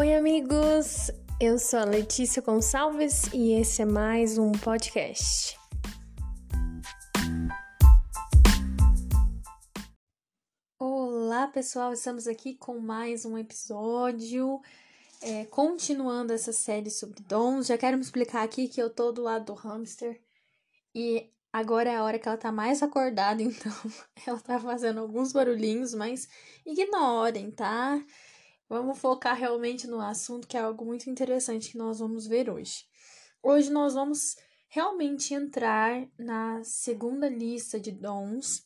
Oi, amigos! Eu sou a Letícia Gonçalves e esse é mais um podcast. Olá, pessoal! Estamos aqui com mais um episódio, é, continuando essa série sobre dons. Já quero me explicar aqui que eu tô do lado do hamster e agora é a hora que ela tá mais acordada, então ela tá fazendo alguns barulhinhos, mas ignorem, tá? Vamos focar realmente no assunto, que é algo muito interessante que nós vamos ver hoje. Hoje nós vamos realmente entrar na segunda lista de dons,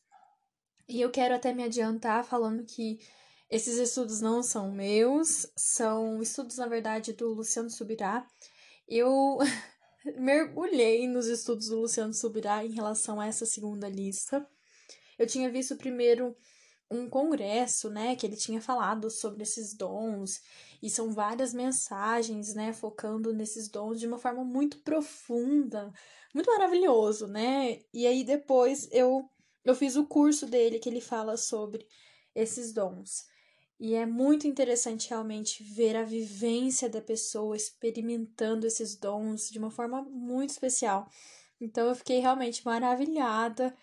e eu quero até me adiantar falando que esses estudos não são meus, são estudos, na verdade, do Luciano Subirá. Eu mergulhei nos estudos do Luciano Subirá em relação a essa segunda lista. Eu tinha visto primeiro um congresso, né, que ele tinha falado sobre esses dons, e são várias mensagens, né, focando nesses dons de uma forma muito profunda, muito maravilhoso, né? E aí depois eu eu fiz o curso dele que ele fala sobre esses dons. E é muito interessante realmente ver a vivência da pessoa experimentando esses dons de uma forma muito especial. Então eu fiquei realmente maravilhada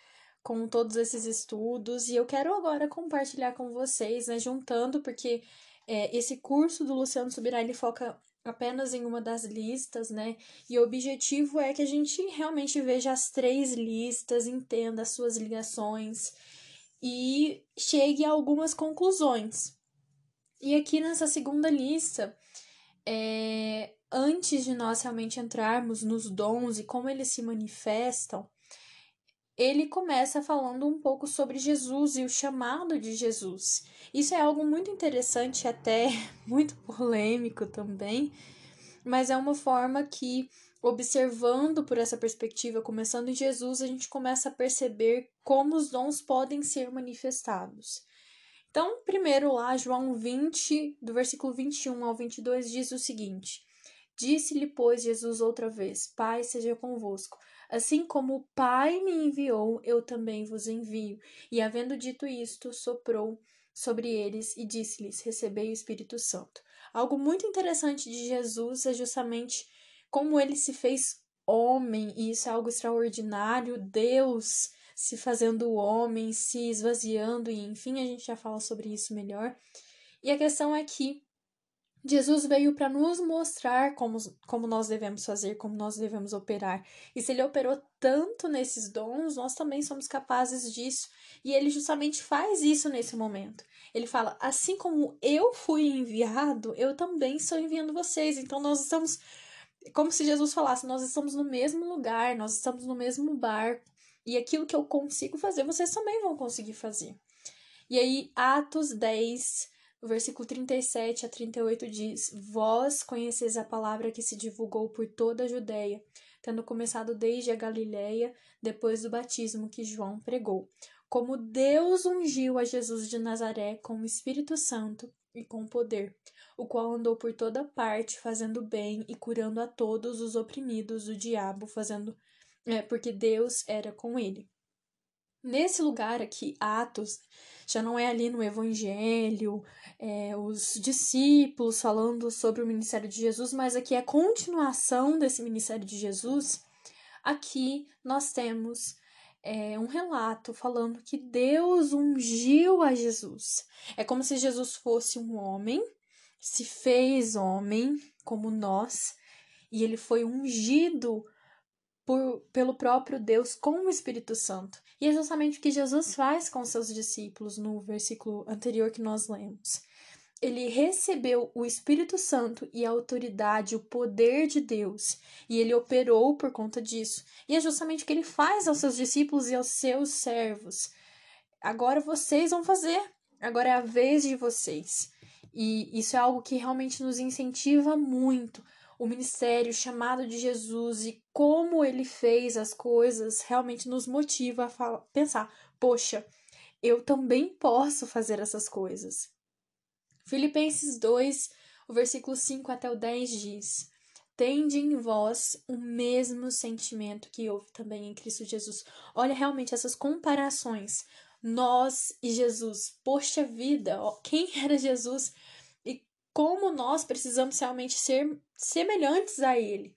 com todos esses estudos e eu quero agora compartilhar com vocês, né, juntando, porque é, esse curso do Luciano Subirá ele foca apenas em uma das listas, né? E o objetivo é que a gente realmente veja as três listas, entenda as suas ligações e chegue a algumas conclusões. E aqui nessa segunda lista, é, antes de nós realmente entrarmos nos dons e como eles se manifestam, ele começa falando um pouco sobre Jesus e o chamado de Jesus. Isso é algo muito interessante, até muito polêmico também, mas é uma forma que, observando por essa perspectiva, começando em Jesus, a gente começa a perceber como os dons podem ser manifestados. Então, primeiro lá, João 20, do versículo 21 ao 22, diz o seguinte: Disse-lhe, pois, Jesus outra vez: Pai, seja convosco. Assim como o Pai me enviou, eu também vos envio. E havendo dito isto, soprou sobre eles e disse-lhes: Recebei o Espírito Santo. Algo muito interessante de Jesus é justamente como ele se fez homem, e isso é algo extraordinário. Deus se fazendo homem, se esvaziando, e enfim, a gente já fala sobre isso melhor. E a questão é que Jesus veio para nos mostrar como, como nós devemos fazer, como nós devemos operar. E se ele operou tanto nesses dons, nós também somos capazes disso. E ele justamente faz isso nesse momento. Ele fala: assim como eu fui enviado, eu também estou enviando vocês. Então nós estamos. Como se Jesus falasse: nós estamos no mesmo lugar, nós estamos no mesmo barco. E aquilo que eu consigo fazer, vocês também vão conseguir fazer. E aí, Atos 10, o versículo 37 a 38 diz: Vós conheceis a palavra que se divulgou por toda a Judéia, tendo começado desde a Galiléia, depois do batismo que João pregou. Como Deus ungiu a Jesus de Nazaré com o Espírito Santo e com poder, o qual andou por toda parte, fazendo bem e curando a todos os oprimidos do diabo, fazendo é, porque Deus era com ele. Nesse lugar aqui, Atos, já não é ali no Evangelho, é, os discípulos falando sobre o ministério de Jesus, mas aqui é a continuação desse ministério de Jesus. Aqui nós temos é, um relato falando que Deus ungiu a Jesus. É como se Jesus fosse um homem, se fez homem como nós, e ele foi ungido por, pelo próprio Deus com o Espírito Santo. E é justamente o que Jesus faz com seus discípulos no versículo anterior que nós lemos. Ele recebeu o Espírito Santo e a autoridade, o poder de Deus, e ele operou por conta disso. E é justamente o que ele faz aos seus discípulos e aos seus servos. Agora vocês vão fazer, agora é a vez de vocês. E isso é algo que realmente nos incentiva muito o ministério, o chamado de Jesus e como ele fez as coisas realmente nos motiva a falar, pensar: poxa, eu também posso fazer essas coisas. Filipenses 2, o versículo 5 até o 10 diz: Tende em vós o mesmo sentimento que houve também em Cristo Jesus. Olha realmente essas comparações. Nós e Jesus. Poxa vida, ó, quem era Jesus? Como nós precisamos realmente ser semelhantes a Ele,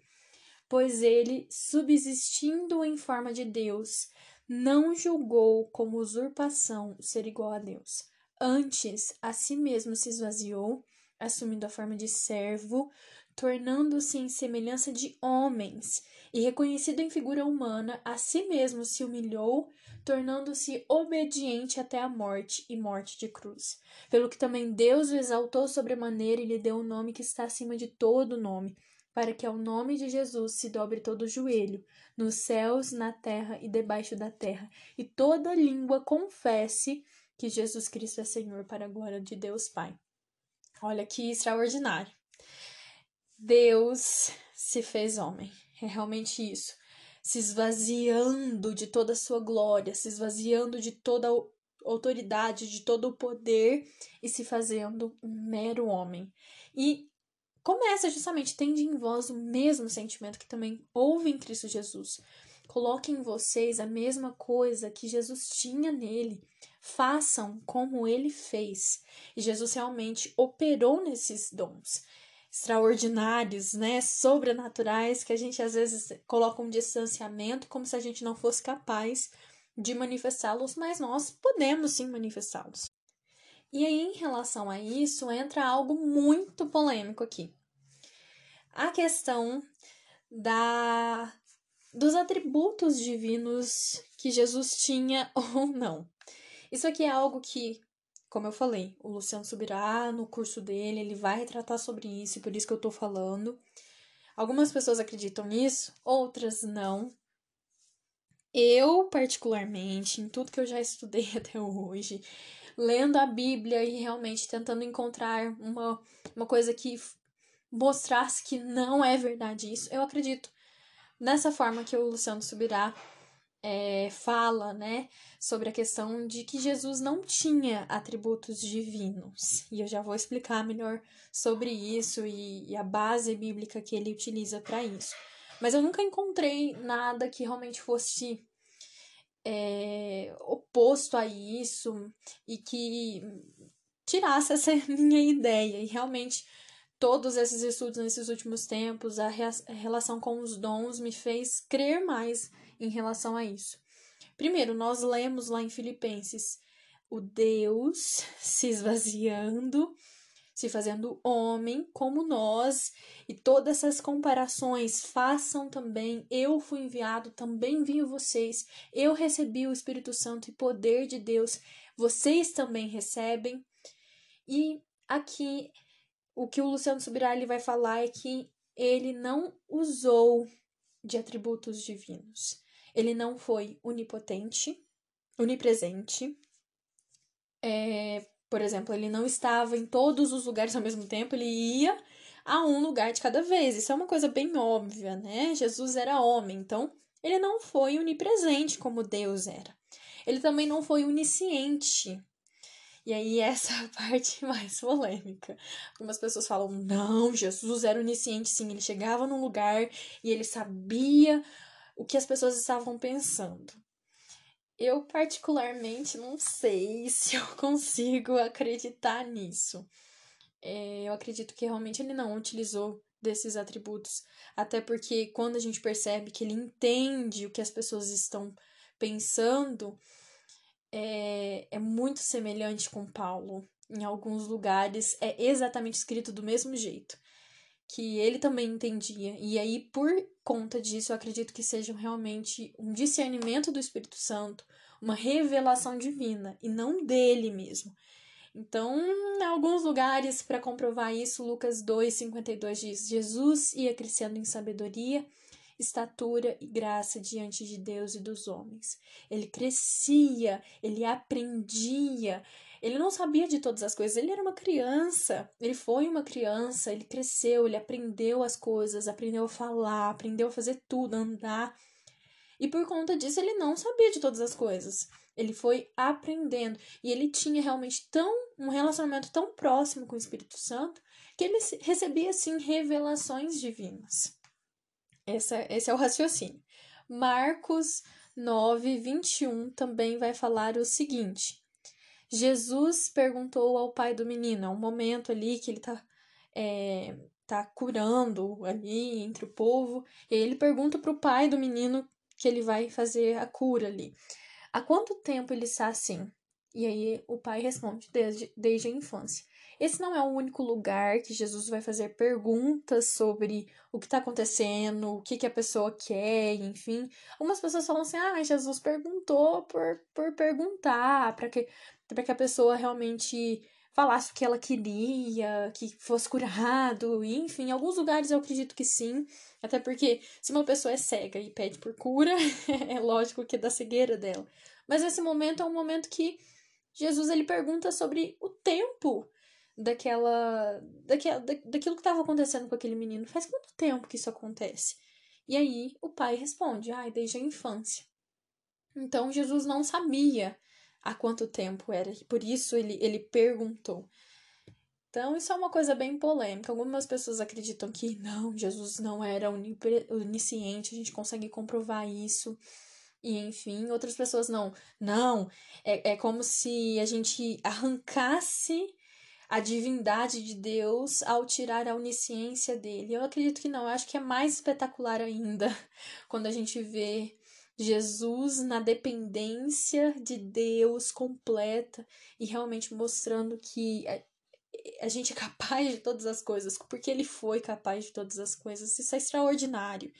pois Ele, subsistindo em forma de Deus, não julgou como usurpação ser igual a Deus. Antes, a si mesmo se esvaziou, assumindo a forma de servo, tornando-se em semelhança de homens, e reconhecido em figura humana, a si mesmo se humilhou, tornando-se obediente até a morte e morte de cruz. Pelo que também Deus o exaltou sobremaneira e lhe deu o um nome que está acima de todo nome, para que ao nome de Jesus se dobre todo o joelho, nos céus, na terra e debaixo da terra, e toda língua confesse que Jesus Cristo é Senhor para a glória de Deus Pai. Olha que extraordinário. Deus se fez homem. É realmente isso. Se esvaziando de toda a sua glória, se esvaziando de toda a autoridade, de todo o poder e se fazendo um mero homem. E começa justamente tendo em vós o mesmo sentimento que também houve em Cristo Jesus. Coloque em vocês a mesma coisa que Jesus tinha nele. Façam como ele fez. E Jesus realmente operou nesses dons extraordinários, né, sobrenaturais, que a gente às vezes coloca um distanciamento como se a gente não fosse capaz de manifestá-los, mas nós podemos sim manifestá-los. E aí, em relação a isso, entra algo muito polêmico aqui. A questão da dos atributos divinos que Jesus tinha ou não. Isso aqui é algo que como eu falei, o Luciano subirá no curso dele, ele vai retratar sobre isso, por isso que eu tô falando. Algumas pessoas acreditam nisso, outras não. Eu, particularmente, em tudo que eu já estudei até hoje, lendo a Bíblia e realmente tentando encontrar uma, uma coisa que mostrasse que não é verdade isso, eu acredito nessa forma que o Luciano subirá é, fala, né, sobre a questão de que Jesus não tinha atributos divinos. E eu já vou explicar melhor sobre isso e, e a base bíblica que ele utiliza para isso. Mas eu nunca encontrei nada que realmente fosse é, oposto a isso e que tirasse essa minha ideia. E realmente todos esses estudos nesses últimos tempos, a relação com os dons me fez crer mais em relação a isso. Primeiro, nós lemos lá em Filipenses o Deus se esvaziando, se fazendo homem como nós, e todas essas comparações façam também. Eu fui enviado, também envio vocês. Eu recebi o Espírito Santo e poder de Deus, vocês também recebem. E aqui o que o Luciano Subirá vai falar é que ele não usou de atributos divinos. Ele não foi onipotente, onipresente. É, por exemplo, ele não estava em todos os lugares ao mesmo tempo, ele ia a um lugar de cada vez. Isso é uma coisa bem óbvia, né? Jesus era homem, então ele não foi onipresente como Deus era. Ele também não foi onisciente. E aí, essa é a parte mais polêmica. Algumas pessoas falam: não, Jesus era onisciente, sim. Ele chegava num lugar e ele sabia o que as pessoas estavam pensando. Eu, particularmente, não sei se eu consigo acreditar nisso. É, eu acredito que realmente ele não utilizou desses atributos, até porque quando a gente percebe que ele entende o que as pessoas estão pensando, é, é muito semelhante com Paulo. Em alguns lugares é exatamente escrito do mesmo jeito que ele também entendia. E aí, por conta disso, eu acredito que seja realmente um discernimento do Espírito Santo, uma revelação divina, e não dele mesmo. Então, em alguns lugares, para comprovar isso, Lucas 2,52 diz: Jesus ia crescendo em sabedoria, estatura e graça diante de Deus e dos homens. Ele crescia, ele aprendia, ele não sabia de todas as coisas, ele era uma criança. Ele foi uma criança, ele cresceu, ele aprendeu as coisas, aprendeu a falar, aprendeu a fazer tudo, andar. E por conta disso, ele não sabia de todas as coisas. Ele foi aprendendo. E ele tinha realmente tão um relacionamento tão próximo com o Espírito Santo que ele recebia, assim, revelações divinas. Essa, esse é o raciocínio. Marcos 9, 21 também vai falar o seguinte: Jesus perguntou ao pai do menino, é um momento ali que ele tá é, tá curando ali entre o povo. E aí ele pergunta pro pai do menino que ele vai fazer a cura ali. Há quanto tempo ele está assim? E aí o pai responde: desde, desde a infância. Esse não é o único lugar que Jesus vai fazer perguntas sobre o que está acontecendo, o que, que a pessoa quer, enfim. Algumas pessoas falam assim: ah, Jesus perguntou por, por perguntar, para que, que a pessoa realmente falasse o que ela queria, que fosse curado, enfim, em alguns lugares eu acredito que sim, até porque se uma pessoa é cega e pede por cura, é lógico que é da cegueira dela. Mas esse momento é um momento que Jesus ele pergunta sobre o tempo daquela, daquela daquilo que estava acontecendo com aquele menino. Faz quanto tempo que isso acontece? E aí o pai responde: "Ai, desde a infância". Então Jesus não sabia há quanto tempo era, por isso ele ele perguntou. Então, isso é uma coisa bem polêmica. Algumas pessoas acreditam que não, Jesus não era onisciente, a gente consegue comprovar isso. E enfim, outras pessoas não. Não, é, é como se a gente arrancasse a divindade de Deus ao tirar a onisciência dele. Eu acredito que não, eu acho que é mais espetacular ainda quando a gente vê Jesus na dependência de Deus completa e realmente mostrando que a, gente é capaz de todas as coisas, porque ele foi capaz de todas as coisas. Isso é extraordinário.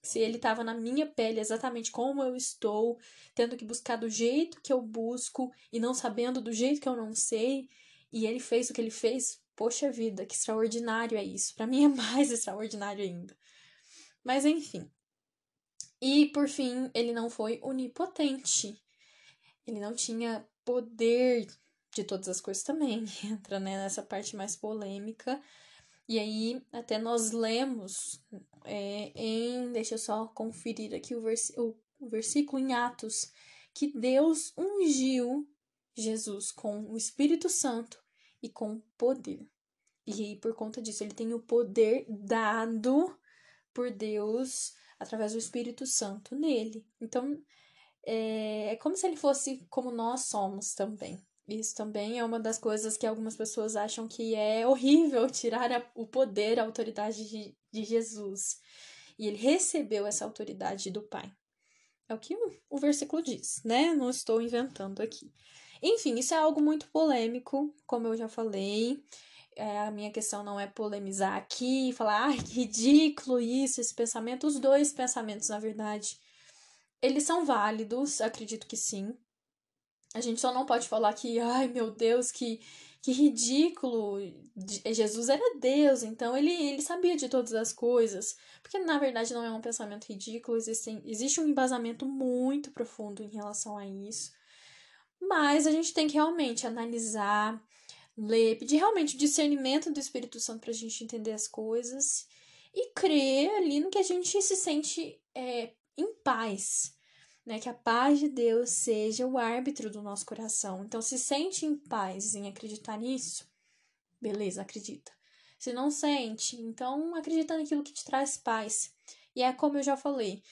Se ele estava na minha pele exatamente como eu estou, tendo que buscar do jeito que eu busco e não sabendo do jeito que eu não sei, e ele fez o que ele fez, poxa vida, que extraordinário é isso. Para mim é mais extraordinário ainda. Mas enfim. E por fim, ele não foi onipotente. Ele não tinha poder de todas as coisas também. Entra né, nessa parte mais polêmica. E aí, até nós lemos é, em. Deixa eu só conferir aqui o, vers, o, o versículo em Atos, que Deus ungiu Jesus com o Espírito Santo e com poder. E aí, por conta disso, ele tem o poder dado por Deus através do Espírito Santo nele. Então, é, é como se ele fosse como nós somos também. Isso também é uma das coisas que algumas pessoas acham que é horrível tirar a, o poder, a autoridade de, de Jesus. E ele recebeu essa autoridade do Pai. É o que o, o versículo diz, né? Não estou inventando aqui. Enfim, isso é algo muito polêmico, como eu já falei. É, a minha questão não é polemizar aqui, falar, ai, que ridículo isso, esse pensamento. Os dois pensamentos, na verdade, eles são válidos, acredito que sim. A gente só não pode falar que, ai meu Deus, que, que ridículo. Jesus era Deus, então ele, ele sabia de todas as coisas. Porque na verdade não é um pensamento ridículo, existem, existe um embasamento muito profundo em relação a isso. Mas a gente tem que realmente analisar, ler, pedir realmente o discernimento do Espírito Santo para a gente entender as coisas e crer ali no que a gente se sente é, em paz. Né, que a paz de Deus seja o árbitro do nosso coração. Então, se sente em paz em acreditar nisso, beleza, acredita. Se não sente, então acredita naquilo que te traz paz. E é como eu já falei,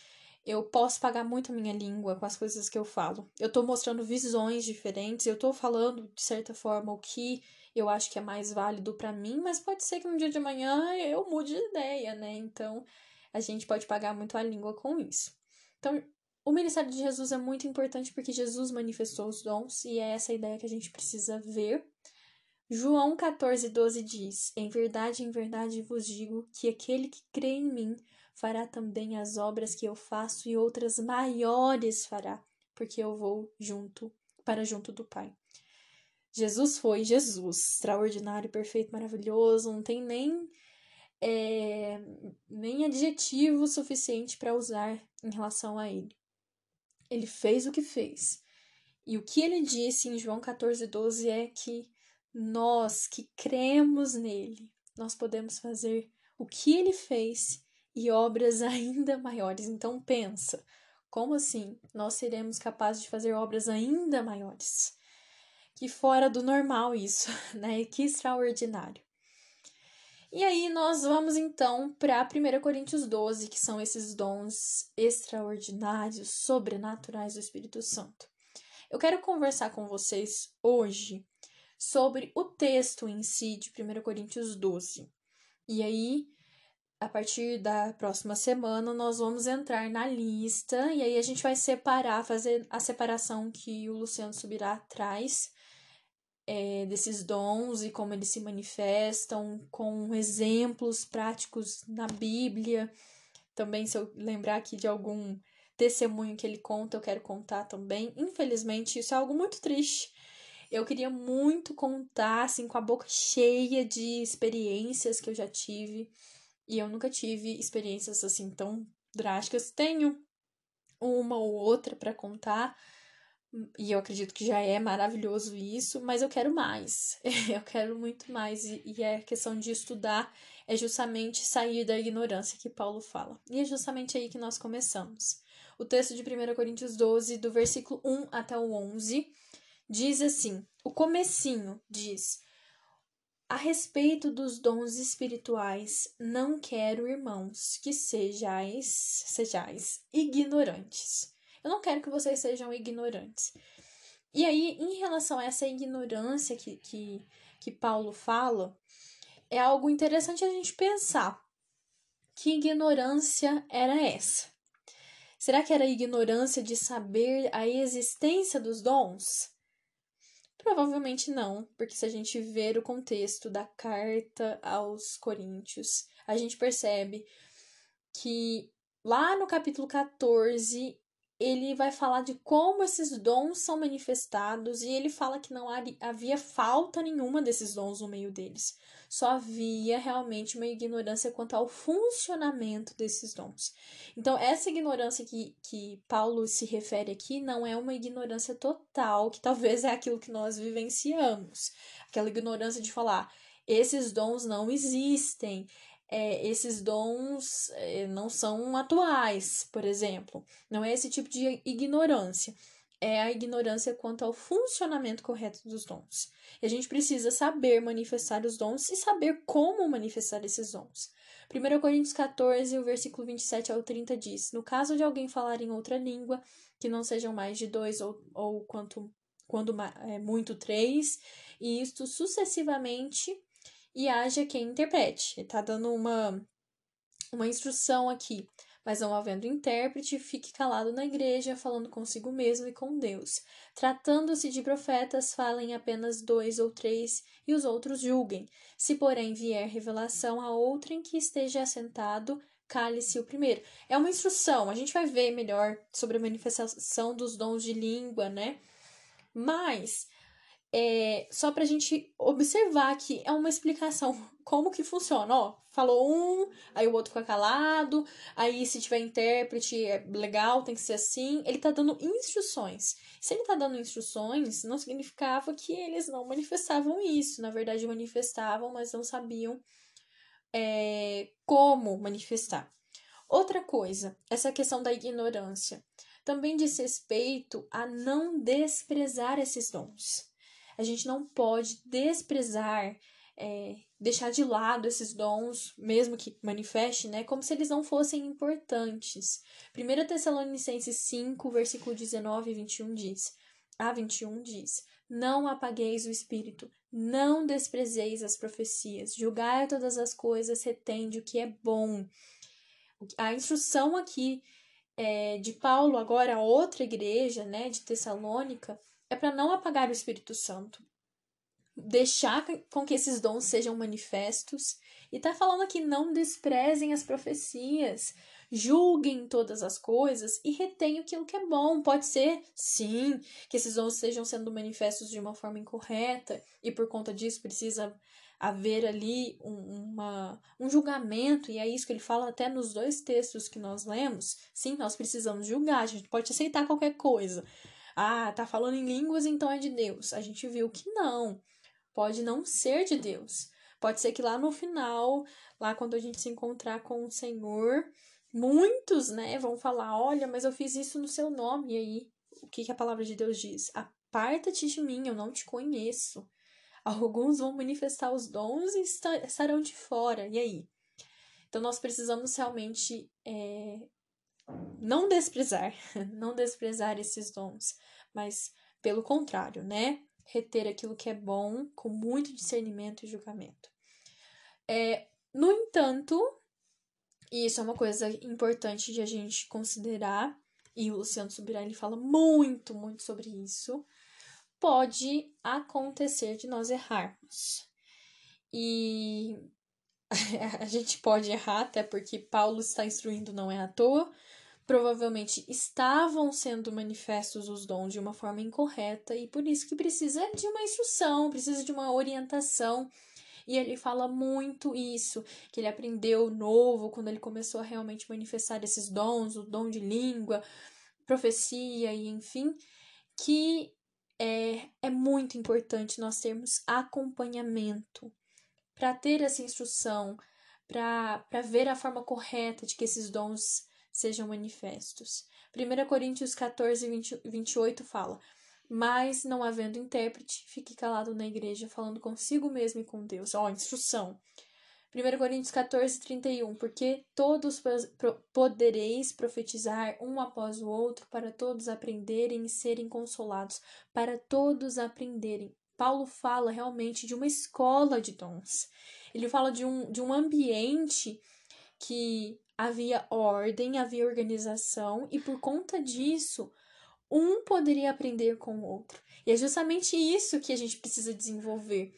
eu posso pagar muito a minha língua com as coisas que eu falo. Eu tô mostrando visões diferentes, eu tô falando, de certa forma, o que eu acho que é mais válido para mim, mas pode ser que no dia de amanhã eu mude de ideia, né? Então, a gente pode pagar muito a língua com isso. Então, o ministério de Jesus é muito importante porque Jesus manifestou os dons e é essa ideia que a gente precisa ver. João 14, 12 diz: Em verdade, em verdade vos digo que aquele que crê em mim fará também as obras que eu faço e outras maiores fará, porque eu vou junto para junto do Pai. Jesus foi Jesus, extraordinário, perfeito, maravilhoso, não tem nem é, nem adjetivo suficiente para usar em relação a ele. Ele fez o que fez. E o que ele disse em João 14, 12 é que nós que cremos nele, nós podemos fazer o que ele fez e obras ainda maiores. Então pensa, como assim nós seremos capazes de fazer obras ainda maiores? Que fora do normal isso, né? Que extraordinário. E aí nós vamos então para 1 Coríntios 12, que são esses dons extraordinários, sobrenaturais do Espírito Santo. Eu quero conversar com vocês hoje sobre o texto em si de 1 Coríntios 12. E aí, a partir da próxima semana, nós vamos entrar na lista e aí a gente vai separar, fazer a separação que o Luciano Subirá traz é, desses dons e como eles se manifestam, com exemplos práticos na Bíblia. Também, se eu lembrar aqui de algum testemunho que ele conta, eu quero contar também. Infelizmente, isso é algo muito triste. Eu queria muito contar, assim, com a boca cheia de experiências que eu já tive. E eu nunca tive experiências assim tão drásticas. Tenho uma ou outra para contar, e eu acredito que já é maravilhoso isso, mas eu quero mais. eu quero muito mais. E, e é questão de estudar, é justamente sair da ignorância que Paulo fala. E é justamente aí que nós começamos. O texto de 1 Coríntios 12, do versículo 1 até o 11, diz assim: o comecinho diz: A respeito dos dons espirituais, não quero, irmãos, que sejais, sejais ignorantes eu não quero que vocês sejam ignorantes. E aí, em relação a essa ignorância que, que, que Paulo fala, é algo interessante a gente pensar. Que ignorância era essa? Será que era ignorância de saber a existência dos dons? Provavelmente não, porque se a gente ver o contexto da carta aos Coríntios, a gente percebe que lá no capítulo 14 ele vai falar de como esses dons são manifestados e ele fala que não havia falta nenhuma desses dons no meio deles. Só havia realmente uma ignorância quanto ao funcionamento desses dons. Então, essa ignorância que, que Paulo se refere aqui não é uma ignorância total, que talvez é aquilo que nós vivenciamos. Aquela ignorância de falar, esses dons não existem é, esses dons é, não são atuais, por exemplo. Não é esse tipo de ignorância. É a ignorância quanto ao funcionamento correto dos dons. E a gente precisa saber manifestar os dons e saber como manifestar esses dons. 1 Coríntios 14, o versículo 27 ao 30 diz: No caso de alguém falar em outra língua, que não sejam mais de dois ou, ou quanto, quando é, muito três, e isto sucessivamente e haja quem interprete. Ele está dando uma, uma instrução aqui. Mas não havendo intérprete, fique calado na igreja, falando consigo mesmo e com Deus. Tratando-se de profetas, falem apenas dois ou três, e os outros julguem. Se, porém, vier revelação a outrem que esteja assentado, cale-se o primeiro. É uma instrução, a gente vai ver melhor sobre a manifestação dos dons de língua, né? Mas é, só pra gente observar que é uma explicação como que funciona, ó. Falou um, aí o outro fica calado, aí se tiver intérprete é legal, tem que ser assim. Ele tá dando instruções. Se ele tá dando instruções, não significava que eles não manifestavam isso. Na verdade, manifestavam, mas não sabiam é, como manifestar. Outra coisa, essa questão da ignorância também diz respeito a não desprezar esses dons. A gente não pode desprezar, é, deixar de lado esses dons, mesmo que manifeste, né, como se eles não fossem importantes. 1 Tessalonicenses 5, versículo 19 e 21 diz: A 21 diz: Não apagueis o espírito, não desprezeis as profecias, julgai todas as coisas, retende o que é bom. A instrução aqui é, de Paulo, agora a outra igreja, né, de Tessalônica, é para não apagar o Espírito Santo, deixar com que esses dons sejam manifestos. E tá falando aqui: não desprezem as profecias, julguem todas as coisas e retenham aquilo que é bom. Pode ser, sim, que esses dons estejam sendo manifestos de uma forma incorreta e por conta disso precisa haver ali um, uma, um julgamento, e é isso que ele fala até nos dois textos que nós lemos. Sim, nós precisamos julgar, a gente pode aceitar qualquer coisa, ah, tá falando em línguas, então é de Deus. A gente viu que não. Pode não ser de Deus. Pode ser que lá no final, lá quando a gente se encontrar com o Senhor, muitos, né, vão falar: olha, mas eu fiz isso no seu nome. E aí, o que, que a palavra de Deus diz? Aparta-te de mim, eu não te conheço. Alguns vão manifestar os dons e estarão de fora. E aí? Então, nós precisamos realmente é, não desprezar, não desprezar esses dons, mas pelo contrário, né? reter aquilo que é bom com muito discernimento e julgamento. É, no entanto, e isso é uma coisa importante de a gente considerar, e o Luciano Subirá ele fala muito, muito sobre isso, pode acontecer de nós errarmos. E a gente pode errar, até porque Paulo está instruindo não é à toa. Provavelmente estavam sendo manifestos os dons de uma forma incorreta e por isso que precisa de uma instrução, precisa de uma orientação. E ele fala muito isso, que ele aprendeu novo quando ele começou a realmente manifestar esses dons, o dom de língua, profecia e enfim, que é, é muito importante nós termos acompanhamento para ter essa instrução, para ver a forma correta de que esses dons sejam manifestos. 1 Coríntios 14, 20, 28 fala: Mas não havendo intérprete, fique calado na igreja, falando consigo mesmo e com Deus. Ó, instrução. 1 Coríntios 14, 31, porque todos podereis profetizar um após o outro, para todos aprenderem e serem consolados, para todos aprenderem. Paulo fala realmente de uma escola de dons. Ele fala de um, de um ambiente que havia ordem, havia organização, e por conta disso, um poderia aprender com o outro. E é justamente isso que a gente precisa desenvolver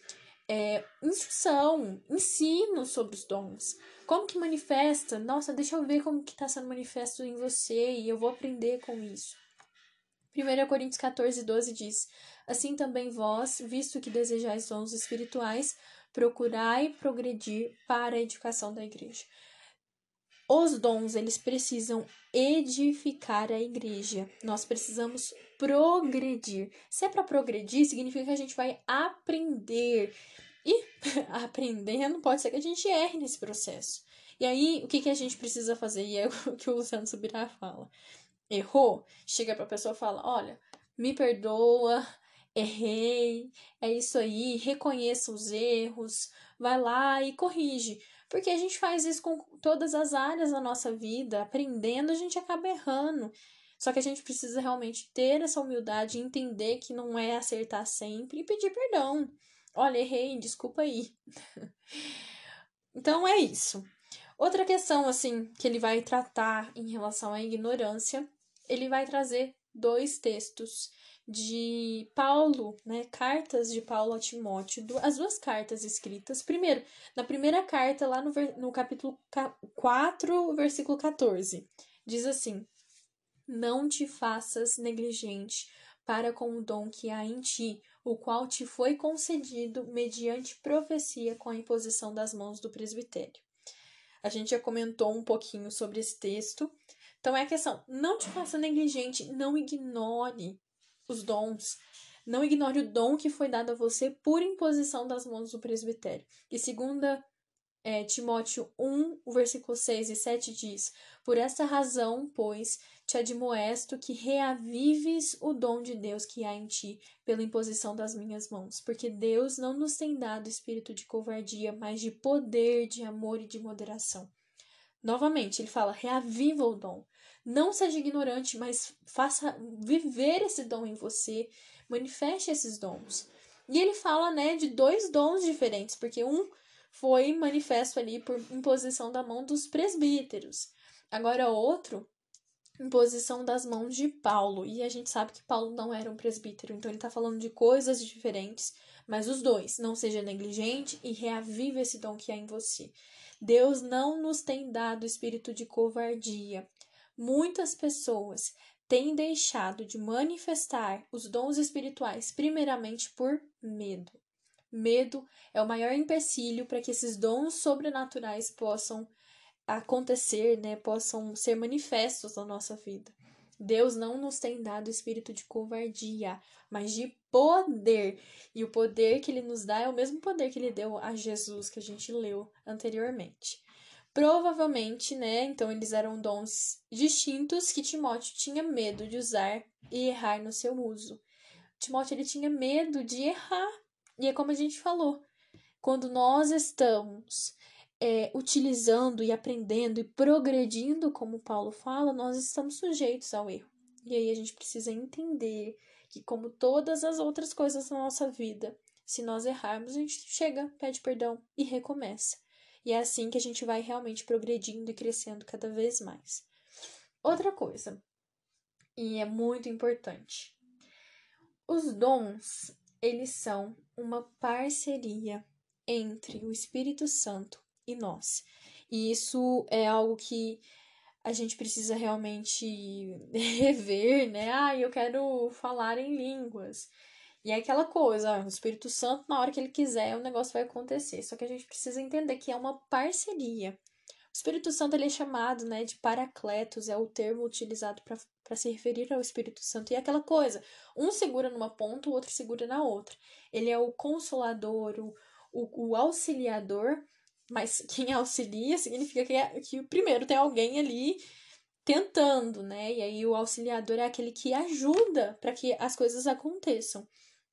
é, instrução, ensino sobre os dons. Como que manifesta? Nossa, deixa eu ver como que está sendo manifesto em você e eu vou aprender com isso. 1 Coríntios 14, 12 diz: Assim também vós, visto que desejais dons espirituais, procurai progredir para a edificação da igreja. Os dons, eles precisam edificar a igreja. Nós precisamos progredir. Se é para progredir, significa que a gente vai aprender. E aprendendo, pode ser que a gente erre nesse processo. E aí, o que, que a gente precisa fazer? E é o que o Luciano Subirá fala. Errou? Chega para a pessoa e fala: Olha, me perdoa, errei, é isso aí, reconheça os erros, vai lá e corrige. Porque a gente faz isso com todas as áreas da nossa vida, aprendendo, a gente acaba errando. Só que a gente precisa realmente ter essa humildade entender que não é acertar sempre e pedir perdão. Olha, errei, desculpa aí. então é isso. Outra questão, assim, que ele vai tratar em relação à ignorância, ele vai trazer dois textos de Paulo, né, cartas de Paulo a Timóteo, as duas cartas escritas. Primeiro, na primeira carta, lá no, no capítulo 4, versículo 14, diz assim: Não te faças negligente para com o dom que há em ti, o qual te foi concedido mediante profecia com a imposição das mãos do presbitério. A gente já comentou um pouquinho sobre esse texto. Então é a questão: não te faça negligente, não ignore os dons. Não ignore o dom que foi dado a você por imposição das mãos do presbitério. E segunda é, Timóteo 1, o versículo 6 e 7 diz: Por esta razão, pois, te admoesto que reavives o dom de Deus que há em ti, pela imposição das minhas mãos. Porque Deus não nos tem dado espírito de covardia, mas de poder, de amor e de moderação. Novamente, ele fala: reaviva o dom. Não seja ignorante, mas faça viver esse dom em você, manifeste esses dons. E ele fala, né, de dois dons diferentes, porque um foi manifesto ali por imposição da mão dos presbíteros. Agora outro, imposição das mãos de Paulo. E a gente sabe que Paulo não era um presbítero, então ele está falando de coisas diferentes, mas os dois, não seja negligente e reavive esse dom que há em você. Deus não nos tem dado espírito de covardia, muitas pessoas têm deixado de manifestar os dons espirituais primeiramente por medo. Medo é o maior empecilho para que esses dons sobrenaturais possam acontecer, né, possam ser manifestos na nossa vida. Deus não nos tem dado espírito de covardia, mas de poder. E o poder que ele nos dá é o mesmo poder que ele deu a Jesus que a gente leu anteriormente. Provavelmente, né? Então eles eram dons distintos que Timóteo tinha medo de usar e errar no seu uso. Timóteo ele tinha medo de errar. E é como a gente falou, quando nós estamos é, utilizando e aprendendo e progredindo, como Paulo fala, nós estamos sujeitos ao erro. E aí a gente precisa entender que, como todas as outras coisas na nossa vida, se nós errarmos, a gente chega, pede perdão e recomeça. E é assim que a gente vai realmente progredindo e crescendo cada vez mais. Outra coisa, e é muito importante. Os dons, eles são uma parceria entre o Espírito Santo e nós. E isso é algo que a gente precisa realmente rever, né? Ah, eu quero falar em línguas. E é aquela coisa, o Espírito Santo, na hora que ele quiser, o negócio vai acontecer. Só que a gente precisa entender que é uma parceria. O Espírito Santo ele é chamado né, de paracletos, é o termo utilizado para se referir ao Espírito Santo. E é aquela coisa, um segura numa ponta, o outro segura na outra. Ele é o consolador, o, o, o auxiliador, mas quem auxilia significa que, é, que primeiro tem alguém ali tentando, né? E aí o auxiliador é aquele que ajuda para que as coisas aconteçam.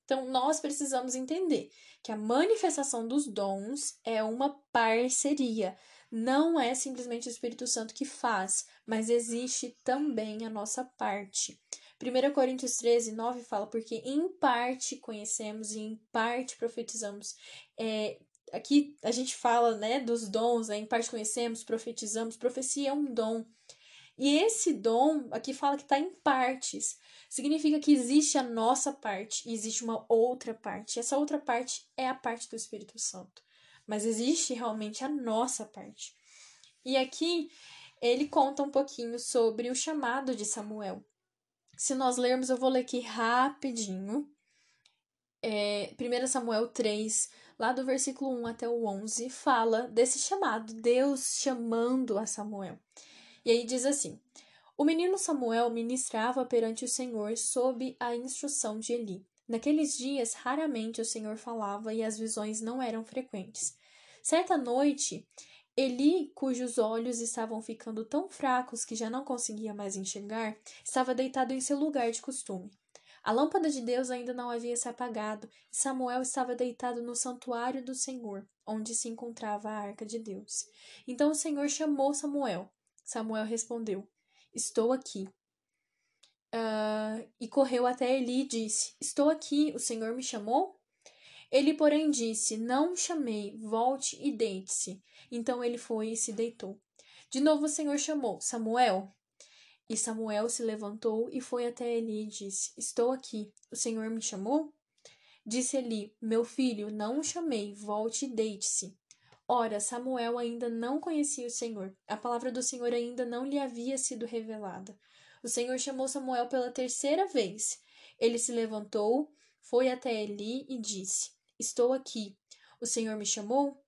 Então, nós precisamos entender que a manifestação dos dons é uma parceria. Não é simplesmente o Espírito Santo que faz, mas existe também a nossa parte. 1 Coríntios 13, 9 fala, porque em parte conhecemos e em parte profetizamos. É, aqui a gente fala né, dos dons, né, em parte conhecemos, profetizamos. Profecia é um dom. E esse dom, aqui fala que está em partes. Significa que existe a nossa parte e existe uma outra parte. E essa outra parte é a parte do Espírito Santo. Mas existe realmente a nossa parte. E aqui ele conta um pouquinho sobre o chamado de Samuel. Se nós lermos, eu vou ler aqui rapidinho. É, 1 Samuel 3, lá do versículo 1 até o 11, fala desse chamado, Deus chamando a Samuel. E aí diz assim: O menino Samuel ministrava perante o Senhor sob a instrução de Eli. Naqueles dias, raramente o Senhor falava e as visões não eram frequentes. Certa noite, Eli, cujos olhos estavam ficando tão fracos que já não conseguia mais enxergar, estava deitado em seu lugar de costume. A lâmpada de Deus ainda não havia se apagado, e Samuel estava deitado no santuário do Senhor, onde se encontrava a arca de Deus. Então o Senhor chamou Samuel. Samuel respondeu: Estou aqui. Uh, e correu até Eli e disse: Estou aqui, o Senhor me chamou? Ele, porém, disse: Não chamei, volte e deite-se. Então ele foi e se deitou. De novo o Senhor chamou: Samuel. E Samuel se levantou e foi até Eli e disse: Estou aqui. O Senhor me chamou? Disse Eli: Meu filho, não chamei, volte e deite-se. Ora, Samuel ainda não conhecia o Senhor. A palavra do Senhor ainda não lhe havia sido revelada. O Senhor chamou Samuel pela terceira vez. Ele se levantou, foi até Eli e disse: Estou aqui. O Senhor me chamou?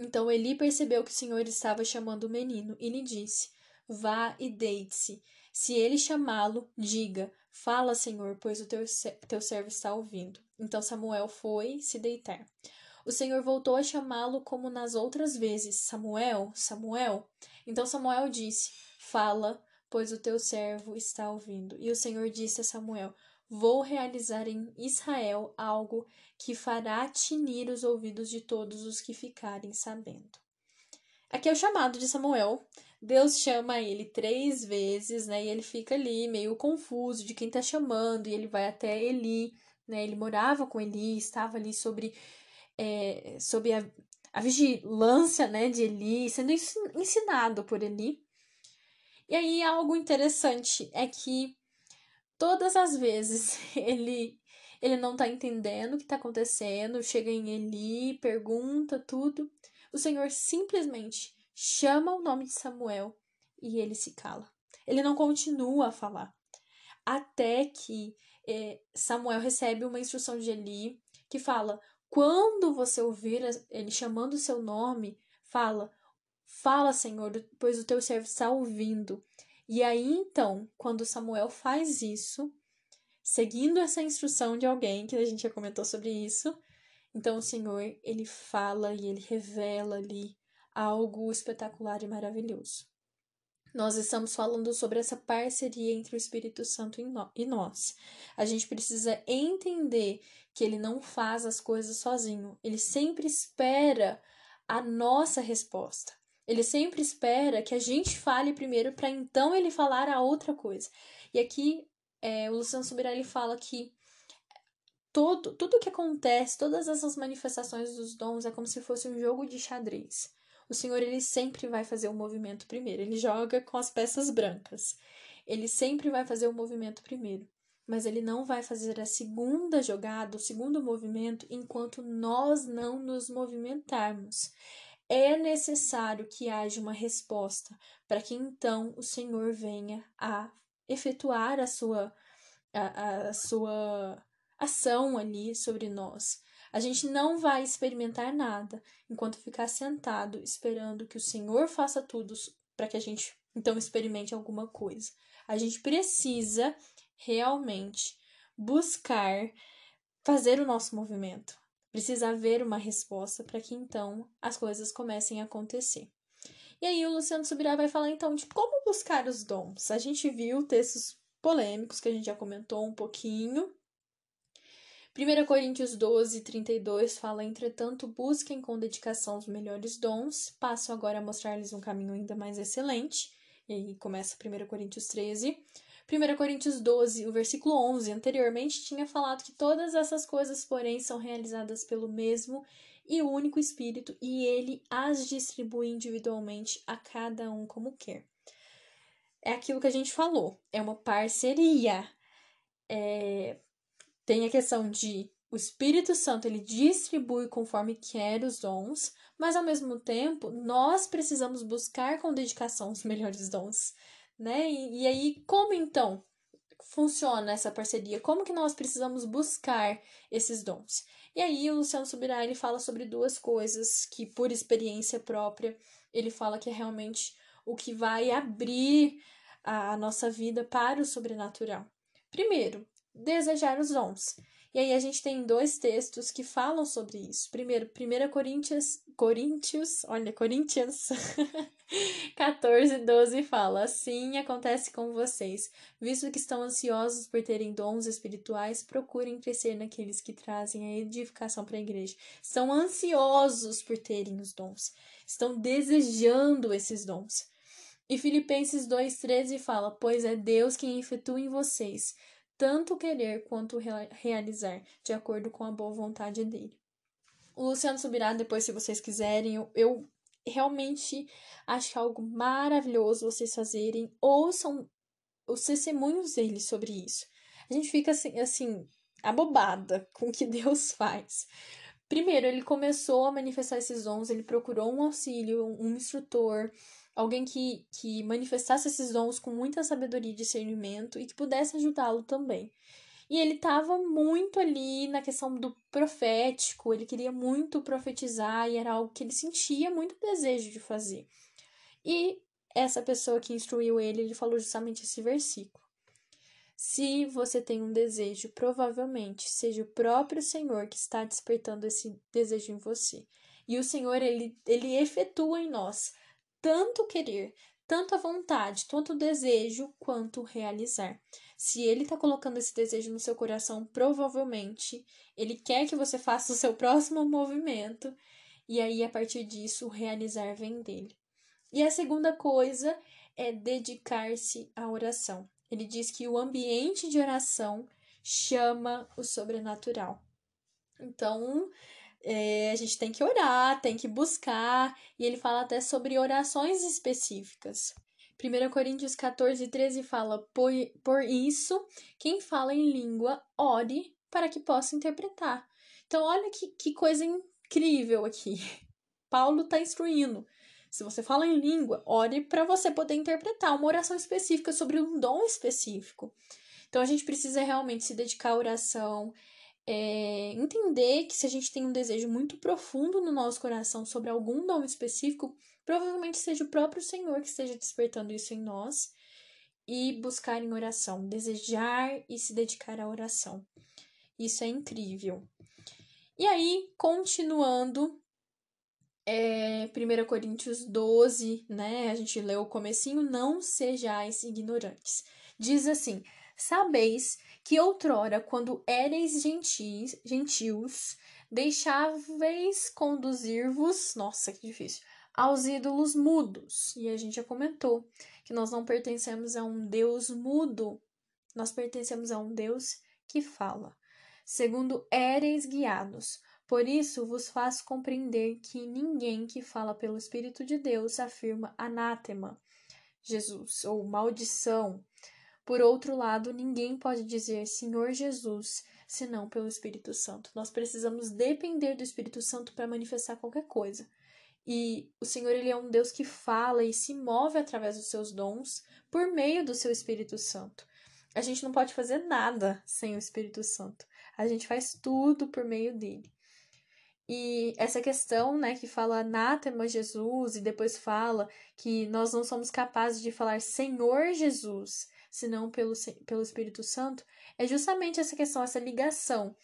Então Eli percebeu que o Senhor estava chamando o menino e lhe disse: Vá e deite-se. Se ele chamá-lo, diga: Fala, Senhor, pois o teu, teu servo está ouvindo. Então Samuel foi se deitar. O Senhor voltou a chamá-lo como nas outras vezes: Samuel, Samuel. Então Samuel disse: Fala, pois o teu servo está ouvindo. E o Senhor disse a Samuel: Vou realizar em Israel algo que fará tinir os ouvidos de todos os que ficarem sabendo. Aqui é o chamado de Samuel. Deus chama ele três vezes, né? E ele fica ali meio confuso de quem tá chamando, e ele vai até Eli, né? Ele morava com Eli, estava ali sobre, é, sobre a, a vigilância, né, de Eli, sendo ensinado por Eli. E aí algo interessante é que todas as vezes ele ele não tá entendendo o que tá acontecendo, chega em Eli, pergunta tudo. O Senhor simplesmente chama o nome de Samuel e ele se cala. Ele não continua a falar. Até que é, Samuel recebe uma instrução de Eli que fala: quando você ouvir ele chamando o seu nome, fala: Fala, Senhor, pois o teu servo está ouvindo. E aí então, quando Samuel faz isso, seguindo essa instrução de alguém, que a gente já comentou sobre isso, então o Senhor, ele fala e ele revela ali algo espetacular e maravilhoso. Nós estamos falando sobre essa parceria entre o Espírito Santo e nós. A gente precisa entender que ele não faz as coisas sozinho, ele sempre espera a nossa resposta. Ele sempre espera que a gente fale primeiro para então ele falar a outra coisa. E aqui é, o Luciano Subirá fala que todo, tudo que acontece, todas essas manifestações dos dons é como se fosse um jogo de xadrez. O Senhor ele sempre vai fazer o movimento primeiro. Ele joga com as peças brancas. Ele sempre vai fazer o movimento primeiro. Mas ele não vai fazer a segunda jogada, o segundo movimento, enquanto nós não nos movimentarmos. É necessário que haja uma resposta para que então o Senhor venha a efetuar a sua, a, a sua ação ali sobre nós. A gente não vai experimentar nada enquanto ficar sentado esperando que o Senhor faça tudo para que a gente então experimente alguma coisa. A gente precisa realmente buscar fazer o nosso movimento. Precisa haver uma resposta para que então as coisas comecem a acontecer. E aí o Luciano Subirá vai falar então de como buscar os dons. A gente viu textos polêmicos que a gente já comentou um pouquinho 1 Coríntios 12, 32 fala: Entretanto, busquem com dedicação os melhores dons. Passo agora a mostrar-lhes um caminho ainda mais excelente. E aí começa 1 Coríntios 13. 1 Coríntios 12, o versículo 11, anteriormente tinha falado que todas essas coisas, porém, são realizadas pelo mesmo e único Espírito, e ele as distribui individualmente a cada um como quer. É aquilo que a gente falou, é uma parceria. É, tem a questão de o Espírito Santo ele distribui conforme quer os dons, mas ao mesmo tempo nós precisamos buscar com dedicação os melhores dons, né? E, e aí como então funciona essa parceria? Como que nós precisamos buscar esses dons? E aí o Luciano Subirá ele fala sobre duas coisas que por experiência própria ele fala que é realmente o que vai abrir a nossa vida para o sobrenatural. Primeiro, desejar os dons. E aí a gente tem dois textos que falam sobre isso. Primeiro, 1 Coríntios, Coríntios, olha, Coríntios 14, 12 fala: Assim acontece com vocês, visto que estão ansiosos por terem dons espirituais, procurem crescer naqueles que trazem a edificação para a igreja. Estão ansiosos por terem os dons, estão desejando esses dons. E Filipenses 2,13 fala: Pois é Deus quem efetua em vocês tanto querer quanto realizar, de acordo com a boa vontade dele. O Luciano Subirá, depois, se vocês quiserem, eu, eu realmente acho algo maravilhoso vocês fazerem. Ouçam os testemunhos dele sobre isso. A gente fica assim, assim abobada com o que Deus faz. Primeiro, ele começou a manifestar esses dons, ele procurou um auxílio, um instrutor, alguém que, que manifestasse esses dons com muita sabedoria e discernimento e que pudesse ajudá-lo também. E ele estava muito ali na questão do profético, ele queria muito profetizar e era algo que ele sentia muito desejo de fazer. E essa pessoa que instruiu ele, ele falou justamente esse versículo. Se você tem um desejo, provavelmente seja o próprio Senhor que está despertando esse desejo em você. E o Senhor, ele, ele efetua em nós tanto querer, tanto a vontade, tanto o desejo quanto realizar. Se ele está colocando esse desejo no seu coração, provavelmente ele quer que você faça o seu próximo movimento e aí a partir disso realizar vem dele. E a segunda coisa é dedicar-se à oração. Ele diz que o ambiente de oração chama o sobrenatural. Então, é, a gente tem que orar, tem que buscar, e ele fala até sobre orações específicas. 1 Coríntios 14, 13 fala: por, por isso, quem fala em língua, ore para que possa interpretar. Então, olha que, que coisa incrível aqui. Paulo está instruindo. Se você fala em língua, ore para você poder interpretar uma oração específica sobre um dom específico. Então, a gente precisa realmente se dedicar à oração, é, entender que se a gente tem um desejo muito profundo no nosso coração sobre algum dom específico, provavelmente seja o próprio Senhor que esteja despertando isso em nós e buscar em oração, desejar e se dedicar à oração. Isso é incrível. E aí, continuando, é, 1 Coríntios 12, né? A gente leu o comecinho, não sejais ignorantes. Diz assim: Sabeis que outrora, quando éreis gentis, gentios, deixáveis conduzir-vos, nossa, que difícil, aos ídolos mudos. E a gente já comentou que nós não pertencemos a um Deus mudo, Nós pertencemos a um Deus que fala. Segundo, éreis guiados. Por isso vos faço compreender que ninguém que fala pelo Espírito de Deus afirma anátema, Jesus, ou maldição. Por outro lado, ninguém pode dizer Senhor Jesus, senão pelo Espírito Santo. Nós precisamos depender do Espírito Santo para manifestar qualquer coisa. E o Senhor ele é um Deus que fala e se move através dos seus dons por meio do seu Espírito Santo. A gente não pode fazer nada sem o Espírito Santo. A gente faz tudo por meio dele. E essa questão, né, que fala anátema Jesus e depois fala que nós não somos capazes de falar Senhor Jesus, senão pelo, pelo Espírito Santo, é justamente essa questão, essa ligação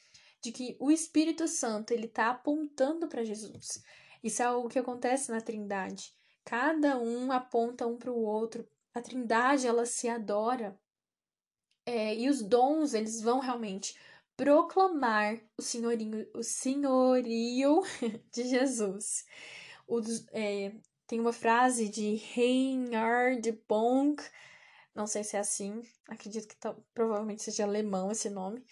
de que o Espírito Santo ele está apontando para Jesus. Isso é algo que acontece na Trindade. Cada um aponta um para o outro. A Trindade ela se adora é, e os dons eles vão realmente proclamar o senhorinho, o senhorio de Jesus. é, tem uma frase de Reinhard Bonk, não sei se é assim, acredito que tá, provavelmente seja alemão esse nome.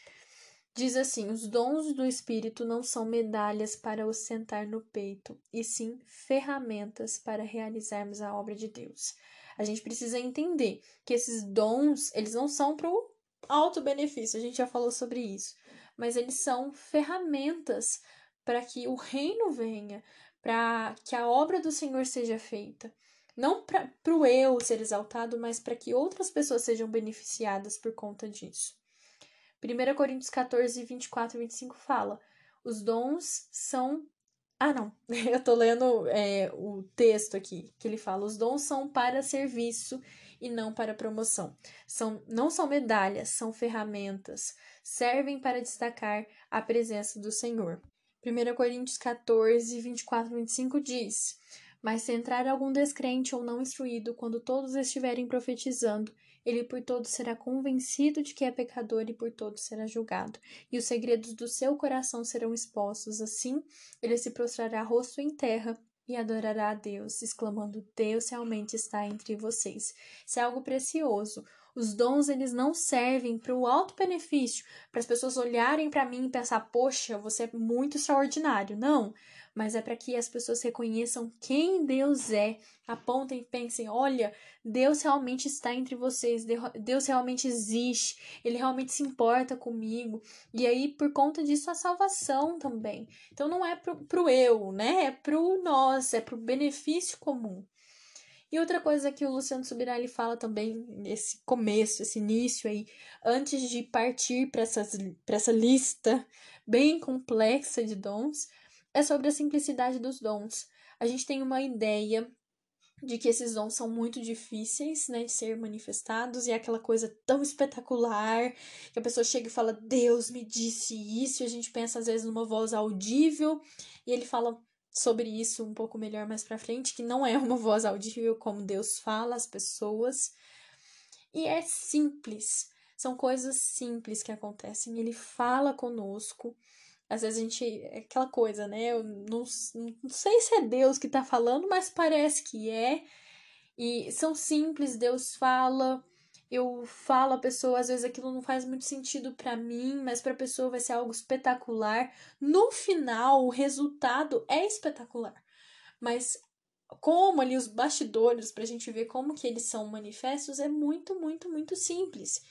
Diz assim: os dons do Espírito não são medalhas para ostentar no peito, e sim ferramentas para realizarmos a obra de Deus. A gente precisa entender que esses dons, eles não são para o alto benefício, a gente já falou sobre isso, mas eles são ferramentas para que o reino venha, para que a obra do Senhor seja feita. Não para o eu ser exaltado, mas para que outras pessoas sejam beneficiadas por conta disso. 1 Coríntios 14, 24 e 25 fala: os dons são. Ah, não, eu tô lendo é, o texto aqui, que ele fala: os dons são para serviço e não para promoção. São, não são medalhas, são ferramentas. Servem para destacar a presença do Senhor. 1 Coríntios 14, 24 e 25 diz: Mas se entrar algum descrente ou não instruído, quando todos estiverem profetizando, ele por todos será convencido de que é pecador e por todos será julgado, e os segredos do seu coração serão expostos. Assim, ele se prostrará rosto em terra e adorará a Deus, exclamando: Deus realmente está entre vocês. Isso é algo precioso. Os dons eles não servem para o alto benefício, para as pessoas olharem para mim e pensar: "Poxa, você é muito extraordinário". Não, mas é para que as pessoas reconheçam quem Deus é, apontem e pensem: olha, Deus realmente está entre vocês, Deus realmente existe, Ele realmente se importa comigo. E aí, por conta disso, a salvação também. Então, não é pro, pro eu, né? É pro nós, é pro benefício comum. E outra coisa que o Luciano Subirá fala também nesse começo, esse início aí, antes de partir para essa lista bem complexa de dons, é sobre a simplicidade dos dons. A gente tem uma ideia de que esses dons são muito difíceis, né, de ser manifestados, e é aquela coisa tão espetacular que a pessoa chega e fala: Deus me disse isso, e a gente pensa às vezes numa voz audível, e ele fala sobre isso um pouco melhor mais para frente, que não é uma voz audível como Deus fala às pessoas. E é simples, são coisas simples que acontecem. Ele fala conosco às vezes a gente. É aquela coisa, né? Eu não, não sei se é Deus que tá falando, mas parece que é. E são simples, Deus fala. Eu falo a pessoa, às vezes aquilo não faz muito sentido para mim, mas para a pessoa vai ser algo espetacular. No final, o resultado é espetacular. Mas como ali os bastidores para a gente ver como que eles são manifestos é muito, muito, muito simples.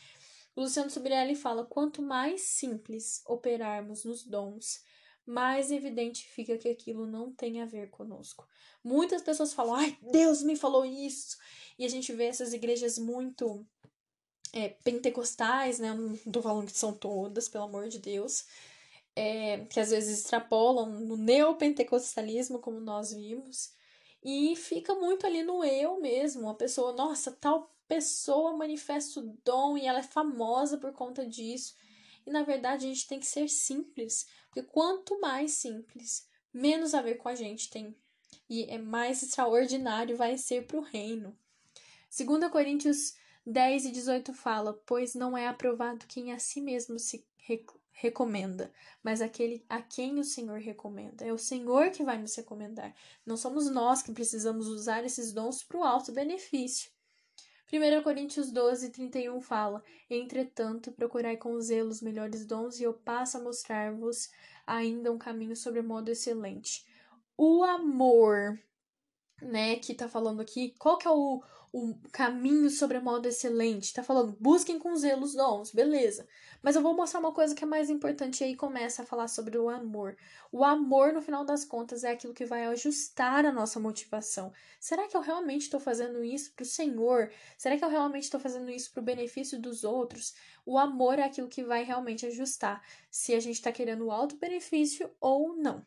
Luciano Subirelli fala: quanto mais simples operarmos nos dons, mais evidente fica que aquilo não tem a ver conosco. Muitas pessoas falam: ai, Deus me falou isso. E a gente vê essas igrejas muito é, pentecostais, né? Não tô falando que são todas, pelo amor de Deus. É, que às vezes extrapolam no neopentecostalismo, como nós vimos, e fica muito ali no eu mesmo. A pessoa, nossa, tal pessoa manifesta o dom e ela é famosa por conta disso. E na verdade a gente tem que ser simples, porque quanto mais simples, menos a ver com a gente tem. E é mais extraordinário vai ser para o reino. 2 Coríntios 10 e 18 fala: Pois não é aprovado quem a si mesmo se recomenda, mas aquele a quem o Senhor recomenda. É o Senhor que vai nos recomendar. Não somos nós que precisamos usar esses dons para o alto benefício. 1 Coríntios 12, 31 fala: Entretanto, procurai com zelo os melhores dons, e eu passo a mostrar-vos ainda um caminho sobre modo excelente. O amor, né, que tá falando aqui, qual que é o, o caminho sobre modo excelente? Tá falando, busquem com zelo os dons, beleza. Mas eu vou mostrar uma coisa que é mais importante e aí começa a falar sobre o amor. O amor, no final das contas, é aquilo que vai ajustar a nossa motivação. Será que eu realmente estou fazendo isso para o Senhor? Será que eu realmente estou fazendo isso para o benefício dos outros? O amor é aquilo que vai realmente ajustar se a gente está querendo alto benefício ou não.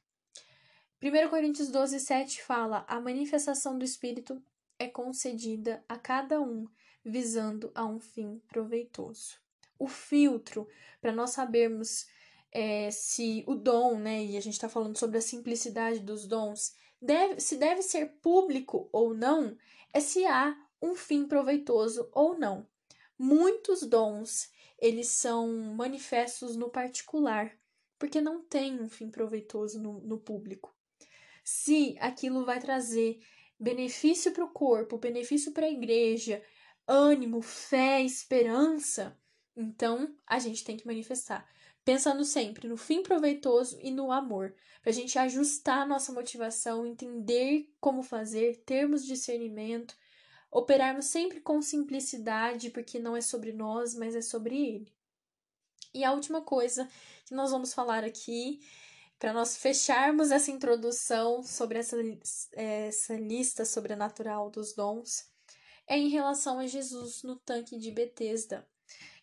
1 Coríntios 12, 7 fala: A manifestação do Espírito é concedida a cada um, visando a um fim proveitoso o filtro para nós sabermos é, se o dom, né, e a gente está falando sobre a simplicidade dos dons, deve, se deve ser público ou não, é se há um fim proveitoso ou não. Muitos dons, eles são manifestos no particular, porque não tem um fim proveitoso no, no público. Se aquilo vai trazer benefício para o corpo, benefício para a igreja, ânimo, fé, esperança, então, a gente tem que manifestar, pensando sempre no fim proveitoso e no amor, para a gente ajustar a nossa motivação, entender como fazer, termos discernimento, operarmos sempre com simplicidade, porque não é sobre nós, mas é sobre Ele. E a última coisa que nós vamos falar aqui, para nós fecharmos essa introdução sobre essa, essa lista sobrenatural dos dons, é em relação a Jesus no tanque de Betesda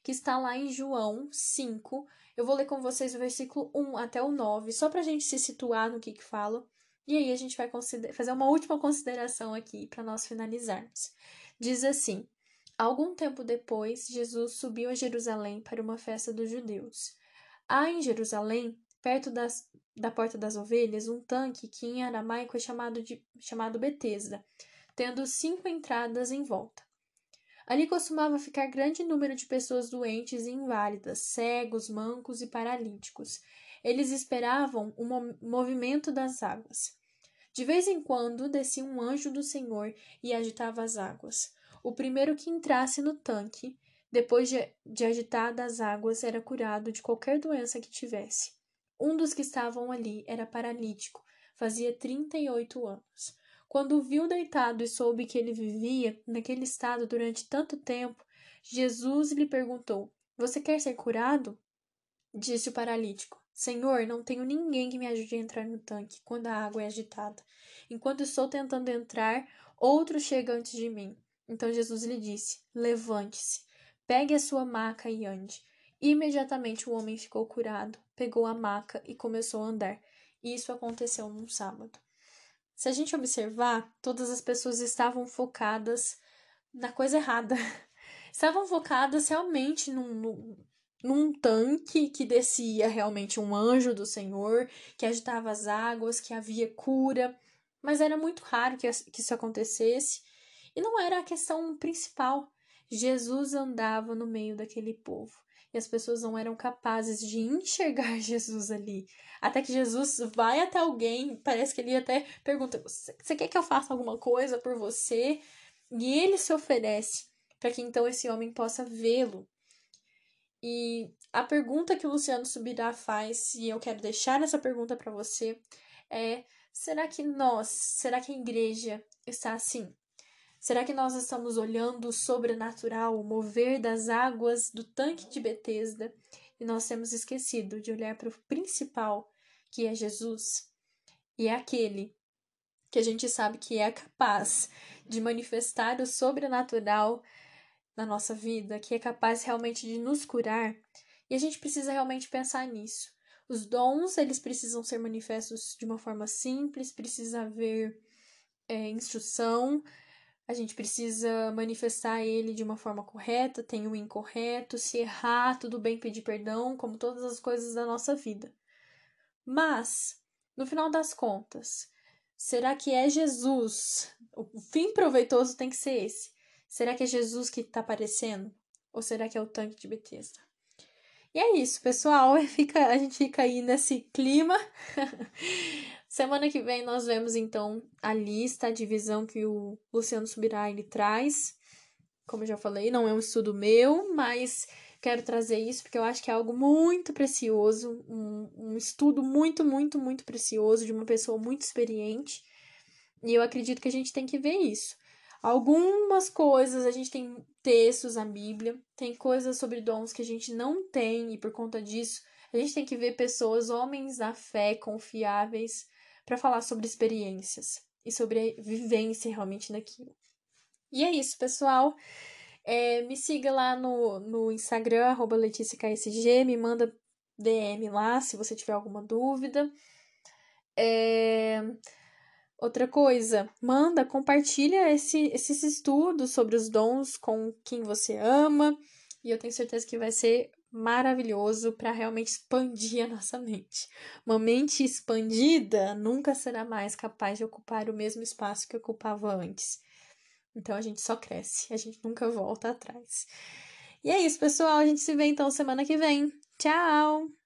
que está lá em João 5. Eu vou ler com vocês o versículo 1 até o 9, só para a gente se situar no que, que fala. E aí a gente vai fazer uma última consideração aqui para nós finalizarmos. Diz assim: Algum tempo depois, Jesus subiu a Jerusalém para uma festa dos judeus. Há em Jerusalém, perto das, da Porta das Ovelhas, um tanque que em aramaico é chamado, de, chamado Betesda, tendo cinco entradas em volta. Ali costumava ficar grande número de pessoas doentes e inválidas, cegos, mancos e paralíticos. Eles esperavam o movimento das águas. De vez em quando descia um anjo do Senhor e agitava as águas. O primeiro que entrasse no tanque, depois de, de agitadas as águas, era curado de qualquer doença que tivesse. Um dos que estavam ali era paralítico, fazia trinta e oito anos. Quando o viu deitado e soube que ele vivia naquele estado durante tanto tempo, Jesus lhe perguntou: Você quer ser curado? Disse o paralítico: Senhor, não tenho ninguém que me ajude a entrar no tanque quando a água é agitada. Enquanto estou tentando entrar, outro chega antes de mim. Então Jesus lhe disse: Levante-se, pegue a sua maca e ande. Imediatamente o homem ficou curado, pegou a maca e começou a andar. Isso aconteceu num sábado. Se a gente observar, todas as pessoas estavam focadas na coisa errada. Estavam focadas realmente num, num, num tanque que descia realmente um anjo do Senhor, que agitava as águas, que havia cura, mas era muito raro que, que isso acontecesse e não era a questão principal. Jesus andava no meio daquele povo e as pessoas não eram capazes de enxergar Jesus ali. Até que Jesus vai até alguém, parece que ele até pergunta: Você quer que eu faça alguma coisa por você? E ele se oferece para que então esse homem possa vê-lo. E a pergunta que o Luciano Subirá faz, e eu quero deixar essa pergunta para você, é: será que nós, será que a igreja está assim? Será que nós estamos olhando o sobrenatural, o mover das águas do tanque de Betesda e nós temos esquecido de olhar para o principal, que é Jesus? E é aquele que a gente sabe que é capaz de manifestar o sobrenatural na nossa vida, que é capaz realmente de nos curar. E a gente precisa realmente pensar nisso. Os dons, eles precisam ser manifestos de uma forma simples, precisa haver é, instrução, a gente precisa manifestar ele de uma forma correta, tem o incorreto, se errar, tudo bem pedir perdão, como todas as coisas da nossa vida. Mas, no final das contas, será que é Jesus? O fim proveitoso tem que ser esse. Será que é Jesus que está aparecendo? Ou será que é o tanque de Bethesda? E é isso, pessoal. Fica, a gente fica aí nesse clima. Semana que vem nós vemos então a lista, a divisão que o Luciano Subirá ele traz. Como eu já falei, não é um estudo meu, mas quero trazer isso porque eu acho que é algo muito precioso, um, um estudo muito, muito, muito precioso de uma pessoa muito experiente. E eu acredito que a gente tem que ver isso. Algumas coisas, a gente tem textos na Bíblia, tem coisas sobre dons que a gente não tem, e por conta disso, a gente tem que ver pessoas, homens da fé, confiáveis, para falar sobre experiências e sobre a vivência realmente daquilo. E é isso, pessoal. É, me siga lá no, no Instagram, arroba LeticiaKSG, me manda DM lá se você tiver alguma dúvida. É... Outra coisa, manda, compartilha esse, esses estudos sobre os dons com quem você ama, e eu tenho certeza que vai ser maravilhoso para realmente expandir a nossa mente. Uma mente expandida nunca será mais capaz de ocupar o mesmo espaço que ocupava antes. Então a gente só cresce, a gente nunca volta atrás. E é isso, pessoal. A gente se vê então semana que vem. Tchau!